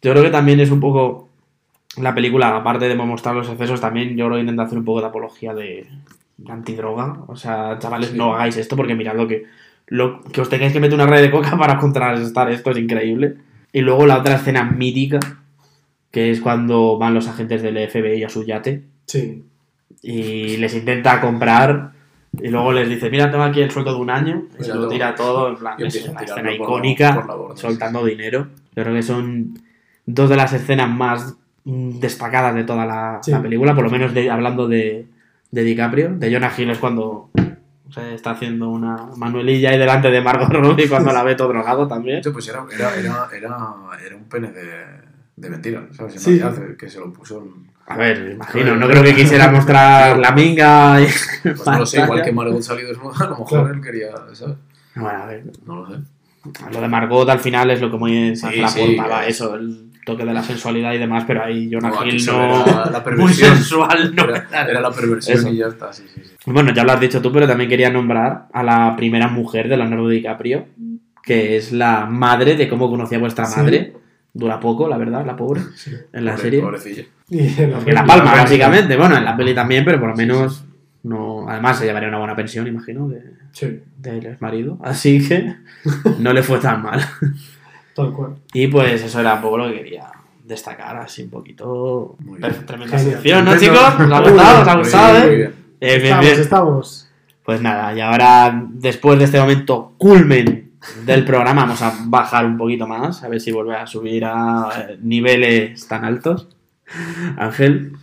yo creo que también es un poco la película, aparte de mostrar los excesos, también yo creo que intenta hacer un poco de apología de antidroga. O sea, chavales, Sí. no hagáis esto porque mirad lo que, lo que os tengáis que meter una red de coca [laughs] para contrarrestar esto es increíble. Y luego la otra escena mítica, que es cuando van los agentes del FBI a su yate Sí. y les intenta comprar y luego les dice, mira, tengo aquí el sueldo de un año y se lo tira todo, en plan, es una escena por la- icónica, por la soltando dinero. Yo creo que son dos de las escenas más destacadas de toda la, Sí. la película, por lo menos de- hablando de, de DiCaprio. De Jonah Hill es cuando se está haciendo una manuelilla ahí delante de Margot Robbie cuando la ve todo drogado también. Esto, pues era, era, era, era, un pene de, de mentira, ¿sabes? En Sí. que se lo puso en... A ver, imagino, no creo que quisiera mostrar la minga. y- Pues no lo sé, igual que Margot salió desnuda, a lo mejor Claro. él quería, ¿sabes? Bueno, a ver, No lo sé. Lo de Margot al final es lo que muy Sí, la sí, eso, el toque de la sensualidad y demás, pero ahí Jonah No, Hill no. era [laughs] la muy perversión. sensual, no. Era, era la perversión Eso. y ya está, sí, sí, sí. Bueno, ya lo has dicho tú, pero también quería nombrar a la primera mujer de Leonardo DiCaprio, que es la madre de cómo conocía vuestra Sí. madre. Dura poco, la verdad, la pobre, Sí. en la Pobre- serie. Pobrecilla. Y en la En la palma, básicamente. Bueno, en la peli también, pero por lo menos no. Además, se llevaría una buena pensión, imagino, de, Sí, del ex marido. Así que [laughs] no le fue tan mal. Tal cual. Y pues eso era un poco lo que quería destacar, así un poquito. Muy bien. Tremenda Genial. sección, ¿no, chicos? ¿Os ha gustado? ¿Os ha Muy gustado, bien, muy eh? bien. Eh, bien, estamos, bien. estamos. Pues nada, y ahora, después de este momento culmen del programa, vamos a bajar un poquito más, a ver si vuelve a subir a eh, niveles tan altos. Ángel,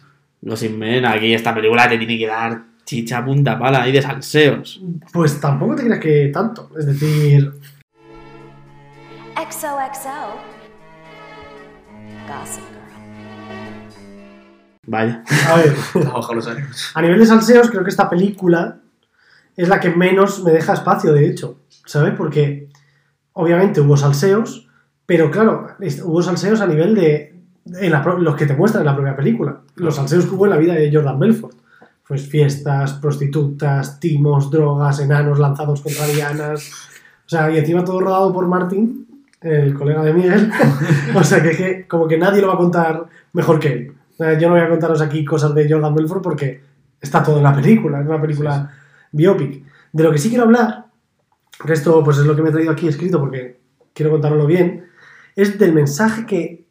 los Inmen, aquí esta película te tiene que dar chicha punta pala ahí de salseos. Pues tampoco te creas que tanto. Es decir, XOXO. Gossip Girl. Vaya. a ver, [laughs] a nivel de salseos, creo que esta película es la que menos me deja espacio, de hecho. ¿Sabes? Porque obviamente hubo salseos, pero claro, hubo salseos a nivel de. en la pro- los que te muestran en la propia película. Los salseos que hubo en la vida de Jordan Belfort. Pues fiestas, prostitutas, timos, drogas, enanos lanzados contra dianas. O sea, y encima todo rodado por Martin, el colega de Miguel. [laughs] o sea, que, que como que nadie lo va a contar mejor que él. Yo no voy a contaros aquí cosas de Jordan Belfort porque está todo en la película, es una película biopic. De lo que sí quiero hablar, que esto pues es lo que me he traído aquí escrito porque quiero contároslo bien, es del mensaje que,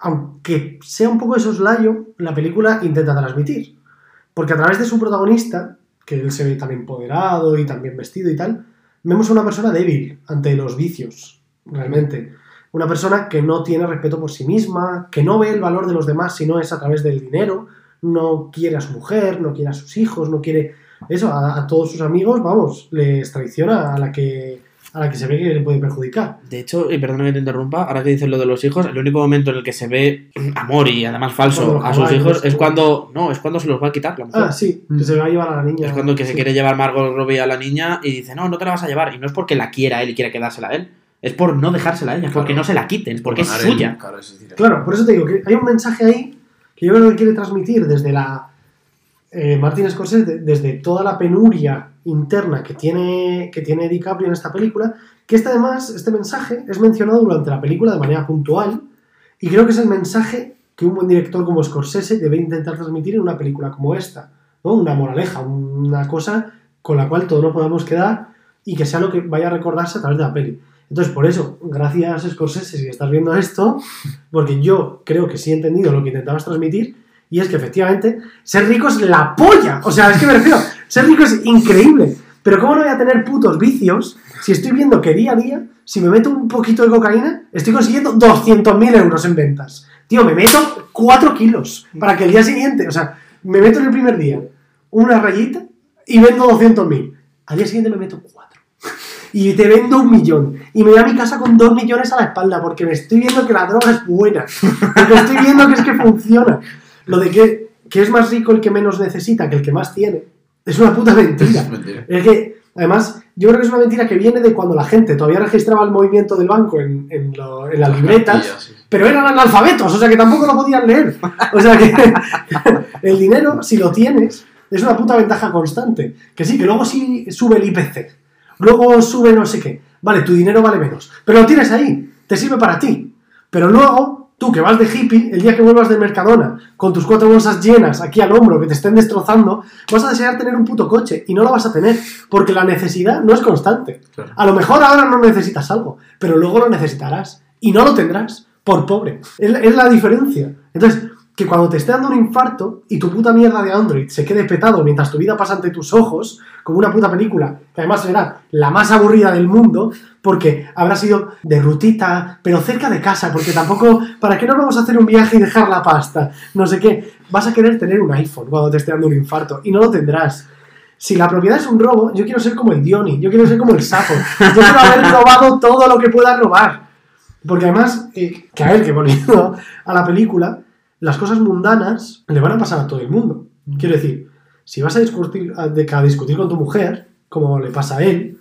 aunque sea un poco de soslayo, la película intenta transmitir. Porque a través de su protagonista, que él se ve tan empoderado y tan bien vestido y tal, vemos a una persona débil ante los vicios, realmente. Una persona que no tiene respeto por sí misma, que no ve el valor de los demás si no es a través del dinero, no quiere a su mujer, no quiere a sus hijos, no quiere eso, a, a todos sus amigos, vamos, les traiciona a la que a la que se ve que le puede perjudicar. De hecho, y perdona que te interrumpa, ahora que dices lo de los hijos, el único momento en el que se ve [clears throat] amor y además falso a sus hijos es cuando. No, es cuando se los va a quitar la mujer. Ah, sí, que se va a llevar a la niña. Es cuando que se quiere llevar Margot Robbie a la niña y dice, no, no te la vas a llevar. Y no es porque la quiera él y quiera quedársela a él. Es por no dejársela a ella, porque no se la quiten, es porque es el- suya. Claro, eso es decir, Claro, por eso te digo que hay un mensaje ahí que yo creo que quiere transmitir desde la. Eh, Martin Scorsese, de- desde toda la penuria interna que tiene, que tiene DiCaprio en esta película, que este además, este mensaje es mencionado durante la película de manera puntual, y creo que es el mensaje que un buen director como Scorsese debe intentar transmitir en una película como esta, ¿no? Una moraleja, una cosa con la cual todos nos podamos quedar y que sea lo que vaya a recordarse a través de la peli. Entonces, por eso, gracias Scorsese si estás viendo esto, porque yo creo que sí he entendido lo que intentabas transmitir, y es que efectivamente ser rico es la polla. O sea, es que me refiero, ser rico es increíble. Pero ¿cómo no voy a tener putos vicios si estoy viendo que día a día, si me meto un poquito de cocaína, estoy consiguiendo 200.000 euros en ventas? tío, me meto 4 kilos para que el día siguiente, o sea, me meto en el primer día una rayita y vendo 200.000. Al día siguiente me meto 4. Y te vendo un millón. Y me voy a mi casa con 2 millones a la espalda porque me estoy viendo que la droga es buena. Porque estoy viendo que es que funciona. Lo de que, que es más rico el que menos necesita que el que más tiene es una puta mentira. [laughs] Es mentira. Es que, además, yo creo que es una mentira que viene de cuando la gente todavía registraba el movimiento del banco en, en, lo- en las libretas, sí. pero eran analfabetos, o sea que tampoco lo podían leer. O sea que [laughs] el dinero, si lo tienes, es una puta ventaja constante. Que sí, que luego sí sube el IPC, luego sube no sé qué. Vale, tu dinero vale menos, pero lo tienes ahí, te sirve para ti. Pero luego, tú que vas de hippie, el día que vuelvas de Mercadona, con tus cuatro bolsas llenas aquí al hombro que te estén destrozando, vas a desear tener un puto coche y no lo vas a tener, porque la necesidad no es constante. Claro. A lo mejor ahora no necesitas algo, pero luego lo necesitarás y no lo tendrás por pobre. Es, la- es la diferencia. Entonces, que cuando te esté dando un infarto y tu puta mierda de Android se quede petado mientras tu vida pasa ante tus ojos, como una puta película, que además será la más aburrida del mundo, porque habrá sido de rutita, pero cerca de casa, porque tampoco, ¿para qué nos vamos a hacer un viaje y dejar la pasta? No sé qué. Vas a querer tener un iPhone cuando te esté dando un infarto y no lo tendrás. Si la propiedad es un robo, yo quiero ser como el Dioni, yo quiero ser como el sapo. Yo quiero haber robado todo lo que pueda robar. Porque además, eh, que a ver, que volviendo a la película, las cosas mundanas le van a pasar a todo el mundo. Quiero decir, si vas a discutir, a, discutir con tu mujer, como le pasa a él,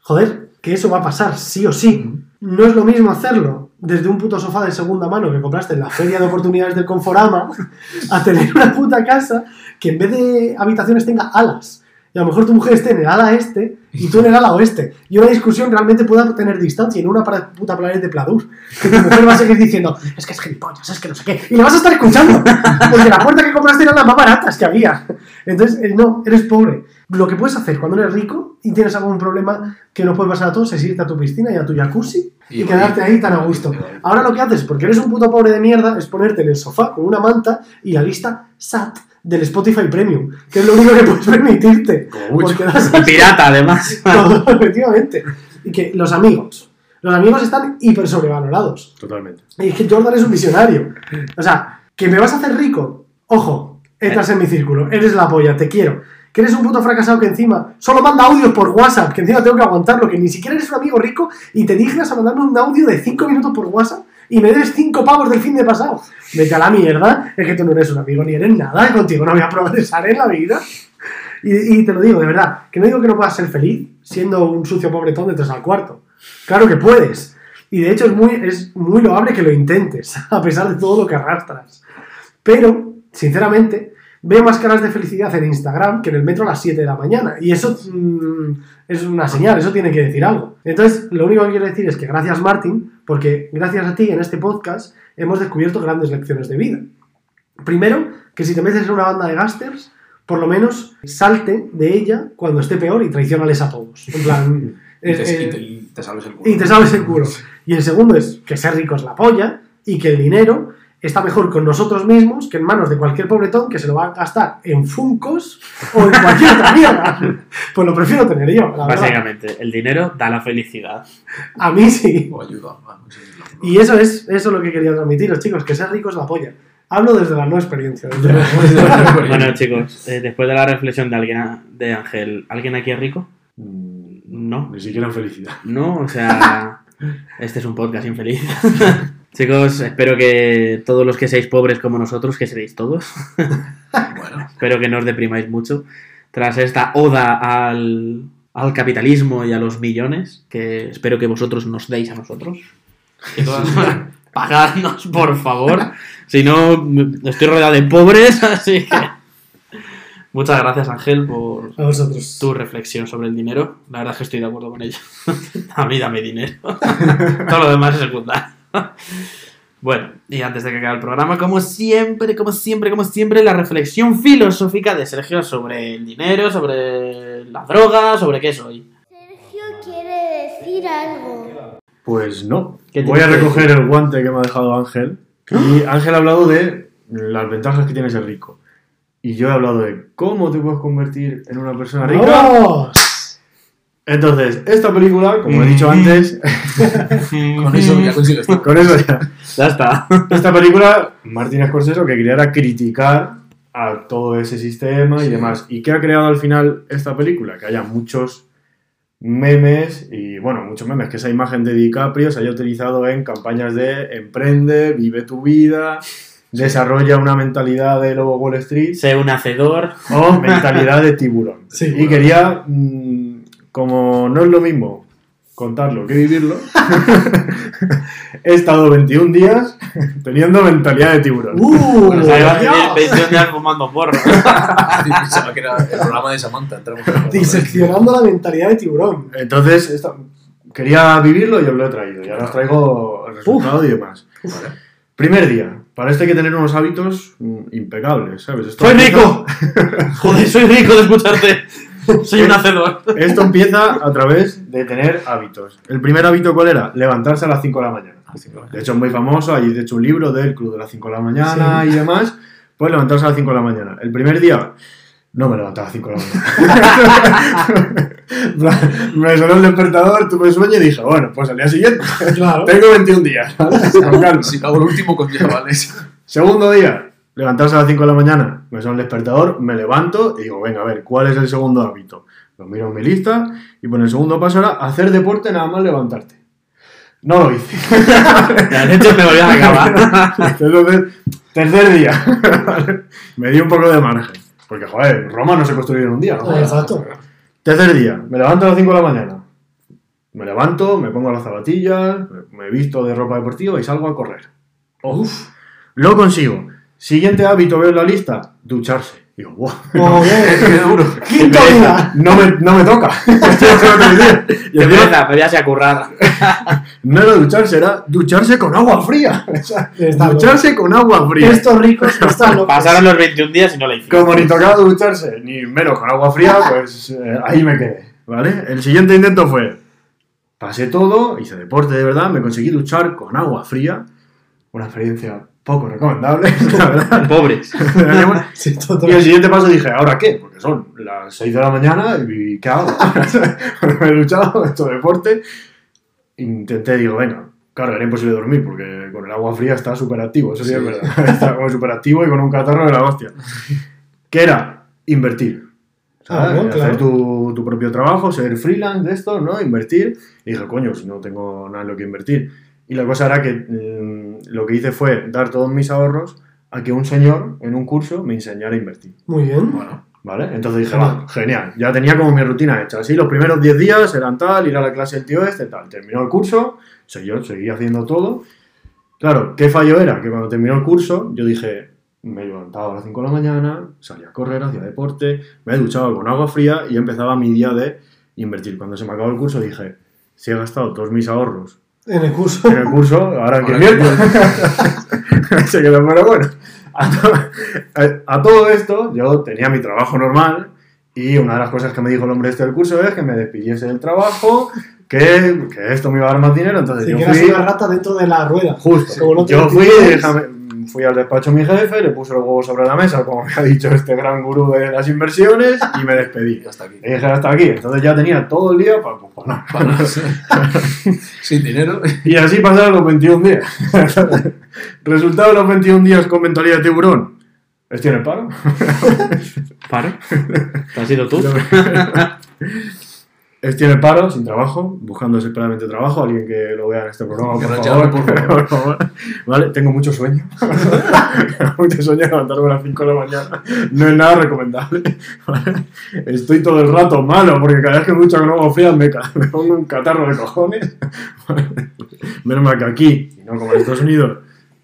joder, que eso va a pasar sí o sí. No es lo mismo hacerlo desde un puto sofá de segunda mano que compraste en la feria de oportunidades del Conforama [laughs] a tener una puta casa que en vez de habitaciones tenga alas. Y a lo mejor tu mujer esté en el ala este y tú en el ala oeste. Y una discusión realmente pueda tener distancia y no una para- puta planet de Pladur. Que tu mujer va a seguir diciendo, es que es gilipollas, es que no sé qué. Y le vas a estar escuchando. Porque la puerta que compraste era las más baratas que había. Entonces, eh, no, eres pobre. Lo que puedes hacer cuando eres rico y tienes algún problema que nos puede pasar a todos es irte a tu piscina y a tu jacuzzi y, Y quedarte ahí tan a gusto. Ahora lo que haces, porque eres un puto pobre de mierda, es ponerte en el sofá con una manta y la lista SAT del Spotify Premium, que es lo único que puedes permitirte. Como mucho. Porque pirata, además. [laughs] todo, efectivamente. Y que los amigos. Los amigos están hiper sobrevalorados. Totalmente. Y es que Jordan es un visionario. O sea, que me vas a hacer rico. Ojo, entras en mi círculo. Eres la polla, te quiero. Que eres un puto fracasado que encima solo manda audios por WhatsApp, que encima tengo que aguantarlo, que ni siquiera eres un amigo rico y te dignas a mandarme un audio de 5 minutos por WhatsApp y me debes 5 pavos del fin de pasado. Vete a la mierda, es que tú no eres un amigo ni eres nada, contigo no voy a progresar en la vida. Y, y te lo digo, de verdad, que no digo que no puedas ser feliz siendo un sucio pobretón de tres al cuarto. Claro que puedes. Y de hecho es muy, es muy loable que lo intentes, [laughs] a pesar de todo lo que arrastras. Pero, sinceramente, veo más caras de felicidad en Instagram que en el metro a las 7 de la mañana. Y eso mm, es una señal, eso tiene que decir algo. Entonces, lo único que quiero decir es que gracias, Martín, porque gracias a ti en este podcast hemos descubierto grandes lecciones de vida. Primero, que si te metes en una banda de gasters, por lo menos salte de ella cuando esté peor y traicionales a todos. En plan. [laughs] Y eh, te, eh, y te- y te salves el culo. y te sabes el culo. Y el segundo es que ser rico es la polla y que el dinero está mejor con nosotros mismos que en manos de cualquier pobretón que se lo va a gastar en funcos o en cualquier otra mierda. [laughs] Pues lo prefiero tener yo, la verdad. Básicamente, el dinero da la felicidad. A mí sí. O ayuda a. Y eso es, eso es lo que quería transmitiros, chicos, que ser rico es la polla. Hablo desde la no experiencia. [laughs] desde. Bueno, chicos, eh, después de la reflexión de alguien de Ángel, ¿alguien aquí es rico? Mm, No. Ni siquiera en felicidad. No, o sea, [laughs] este es un podcast infeliz. Chicos, espero que todos los que seáis pobres como nosotros, que seréis todos, [laughs] Bueno, espero que no os deprimáis mucho. Tras esta oda al, al capitalismo y a los millones, que espero que vosotros nos deis a nosotros. Que todas- [laughs] Pagadnos, por favor. Si no, estoy rodeado de pobres, [laughs] así que... Muchas gracias, Ángel, por A vosotros. tu reflexión sobre el dinero. La verdad es que estoy de acuerdo con ella. a mí dame dinero. Todo lo demás es secundario. [laughs] bueno, y antes de que acabe el programa, como siempre, como siempre, como siempre, la reflexión filosófica de Sergio sobre el dinero, sobre la droga, sobre qué soy. Sergio quiere decir algo. Pues no. ¿Qué Voy a recoger el guante que me ha dejado Ángel. Y Ángel ha hablado de las ventajas que tiene ser rico. Y yo he hablado de cómo te puedes convertir en una persona rica ¡Vamos! Entonces, esta película, como he dicho antes, Con eso ya consigues con eso ya. Ya está. Esta película, Martin Scorsese lo que quería era criticar a todo ese sistema y demás. ¿Y qué ha creado al final esta película? Que haya muchos memes y, bueno, muchos memes, que esa imagen de DiCaprio se haya utilizado en campañas de emprende, vive tu vida, desarrolla una mentalidad de lobo Wall Street Sé un hacedor. o mentalidad de tiburón. Sí. y quería, mm, como no es lo mismo contarlo que vivirlo, [laughs] he estado 21 días teniendo mentalidad de tiburón. ¡Uh! O sea, iba a Dios. tener 21 días fumando porro. [laughs] Pensaba que era el programa de Samantha. entramos en el- Diseccionando la mentalidad de tiburón. Entonces, esta- quería vivirlo y os lo he traído. Y ahora os traigo el resultado y demás. Vale. Primer día. Para esto hay que tener unos hábitos mm, impecables, ¿sabes? Esto ¡Soy rico! [laughs] Joder, soy rico de escucharte. [laughs] Soy un hacedor. Esto empieza a través de tener hábitos. El primer hábito, ¿cuál era? Levantarse a las 5 de la mañana. De hecho, es muy famoso. Hay, de hecho, un libro del Club de las 5 de la mañana y demás. Pues levantarse a las 5 de la mañana. El primer día, no me levanté a las 5 de la mañana. [laughs] me sonó el despertador, tuve sueño y dije, bueno, pues al día siguiente. Claro. Tengo 21 días. ¿vale? Si hago el último con chavales. Segundo día, levantarse a las 5 de la mañana, me suena el despertador, me levanto y digo, venga, a ver, ¿cuál es el segundo hábito? Lo miro en mi lista y pues el segundo paso era hacer deporte nada más levantarte. No lo hice. [laughs] De hecho, me volví a acabar. [laughs] Entonces, tercer día, [laughs] me di un poco de margen. Porque, joder, Roma no se construyó en un día, ¿no? Exacto. Tercer día, me levanto a las 5 de la mañana. Me levanto, me pongo las zapatillas, me- me visto de ropa deportiva y salgo a correr. Uf. Lo consigo. Siguiente hábito, veo en la lista, ducharse. Digo, ¡buah! Joder. [laughs] Qué duro. [laughs] Quinto día. No me, no me toca. Y encima, pereza, pero ya se a currar. [laughs] no era ducharse, era ducharse con agua fría. Ducharse con agua fría. Estos ricos están locos. Pasaron los 21 días y no la hicimos. Como ni tocaba ducharse, ni menos con agua fría, pues eh, ahí me quedé. ¿Vale? El siguiente intento fue, pasé todo, hice deporte de verdad, me conseguí duchar con agua fría. Una experiencia poco recomendable, [laughs] la verdad. Pobres. [laughs] Sí, Y el siguiente paso dije, ¿ahora qué? Porque son las 6 de la mañana y ¿qué hago? [laughs] me he duchado, he hecho deporte. Intenté, digo, venga, claro, era imposible dormir porque con el agua fría está súper activo, eso sí, es Sí. verdad. Está como súper activo y con un catarro de la hostia. ¿Qué era? Invertir. Ah, ¿sabes? bueno, Hacer claro. tu, tu propio trabajo, ser freelance de esto, ¿no? Invertir. Y dije, coño, si no tengo nada en lo que invertir. Y la cosa era que mm, lo que hice fue dar todos mis ahorros a que un señor en un curso me enseñara a invertir. Muy bien. Bueno, ¿Vale? Entonces dije, va, genial. Ya tenía como mi rutina hecha. Así, los primeros 10 días eran tal, ir a la clase del tío este, tal. Terminó el curso, sé yo, seguí haciendo todo. Claro, ¿qué fallo era? Que cuando terminó el curso, yo dije, me levantaba a las 5 de la mañana, salía a correr, hacía deporte, me duchaba con agua fría y empezaba mi día de invertir. Cuando se me acabó el curso dije, si he gastado todos mis ahorros En el curso. en el curso, ahora que. [laughs] Se quedó, pero bueno. A, to- a- todo esto, yo tenía mi trabajo normal y una de las cosas que me dijo el hombre este del curso es que me despidiese del trabajo, que, que esto me iba a dar más dinero, entonces Si yo quieras fui... una rata dentro de la rueda. Justo. Yo fui. Fui al despacho de mi jefe, le puse los huevos sobre la mesa, como me ha dicho este gran gurú de las inversiones, y me despedí. [laughs] ya está aquí. Y dije, hasta aquí. Entonces ya tenía todo el día para... Pues, nada. [laughs] Sin dinero. Y así pasaron los 21 días. [laughs] Resultado de los 21 días con mentalidad de tiburón. Estoy en el paro. ¿Paro? ¿Te has sido tú? Estoy en el paro, sin trabajo, buscando desesperadamente trabajo. Alguien que lo vea en este programa, por favor, por [laughs] favor. por favor. Vale, tengo mucho sueño. [laughs] mucho sueño levantarme a las 5 de la mañana. No es nada recomendable. [laughs] Vale. Estoy todo el rato malo, porque cada vez que me ducho con agua fría me, me pongo un catarro de cojones. Vale. Menos mal que aquí, y no como en Estados Unidos,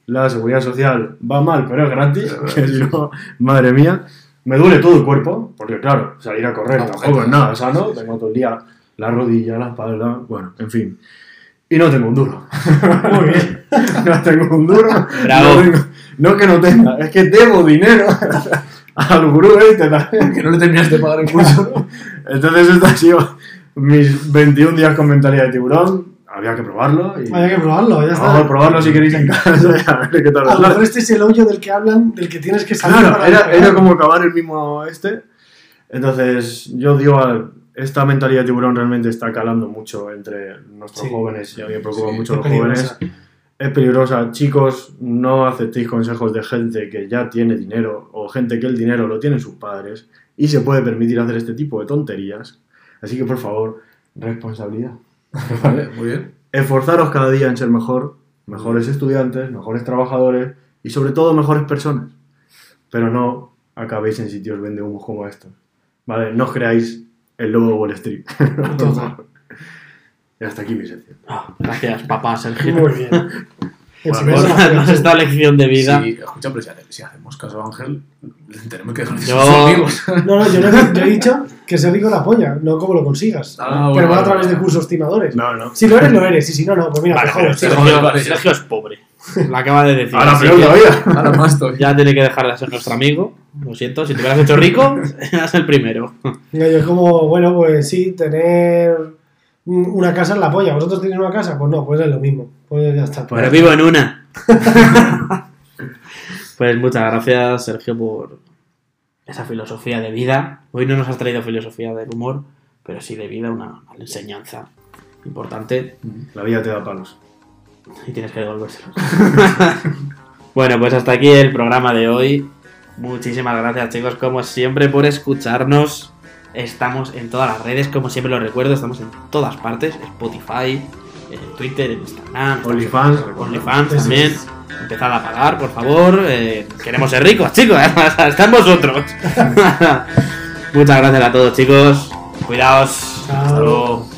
la seguridad social va mal, pero es gratis. Que si no, madre mía. Me duele todo el cuerpo, porque claro, salir a correr No, tampoco es nada sano. Tengo todo el día la rodilla, la espalda, bueno, en fin. Y no tengo un duro. [laughs] Muy bien. no tengo un duro. Bravo. No, tengo- no que no tenga, es que debo dinero [laughs] al gurú este también. Que no le terminaste de pagar el curso. [laughs] Entonces, esto ha sido mis 21 días con mentalidad de tiburón. Había que probarlo. Y... Hay que probarlo, ya está. Vamos a probarlo si queréis en [laughs] casa [laughs] a ver qué tal. A lo mejor este es el hoyo del que hablan, del que tienes que salir Claro, para era, era como acabar el mismo este. Entonces, yo al. esta mentalidad de tiburón realmente está calando mucho entre nuestros Sí. jóvenes y a mí me preocupa Sí, mucho los jóvenes. peligrosa. Es peligrosa. Chicos, no aceptéis consejos de gente que ya tiene dinero o gente que el dinero lo tienen sus padres y se puede permitir hacer este tipo de tonterías. Así que, por favor, responsabilidad. [laughs] Vale, muy bien. Esforzaros cada día en ser mejor, mejores estudiantes, mejores trabajadores y sobre todo mejores personas. Pero no acabéis en sitios vende humos como estos. ¿Vale? No os creáis el lobo de Wall Street. Total. [laughs] y hasta aquí mi sección. Ah, gracias, papá Sergio. Muy bien. [laughs] Por Encima por esa- darnos esta lección de vida. Sí, escucha, pero si, hace- si hacemos caso a Ángel, tenemos que dejar de Yo- amigos. No, no, yo, no he- yo he dicho [laughs] que ser rico la polla, no como lo consigas. Ah, Pero bueno, no a través de cursos timadores. No, no. Si lo eres, lo eres. Y si no, no. Pues mira, Vale, tío. Sergio. Sergio es pobre. [laughs] Lo acaba de decir. Ahora peor todavía. Ahora más todavía. Ya tiene que dejar de ser nuestro amigo. Lo siento, si te hubieras hecho rico, [laughs] eras el primero. Venga, yo es como, bueno, pues sí, tener una casa es la polla. ¿Vosotros tenéis una casa? Pues no, pues es lo mismo. Pues ya está. Pero vivo en una. [laughs] Pues muchas gracias, Sergio, por esa filosofía de vida. Hoy no nos has traído filosofía del humor, pero sí de vida, una, una enseñanza importante La vida te da palos. y tienes que devolvérselos. [laughs] bueno, pues hasta aquí el programa de hoy. Muchísimas gracias, chicos, como siempre, por escucharnos. Estamos en todas las redes, como siempre lo recuerdo, estamos en todas partes: Spotify, en Twitter, en Instagram, OnlyFans. OnlyFans también. es. Empezad a pagar, por favor. eh, queremos ser ricos, chicos. [laughs] Está en vosotros. [laughs] Muchas gracias a todos, chicos. Cuidaos. Chao. Hasta luego.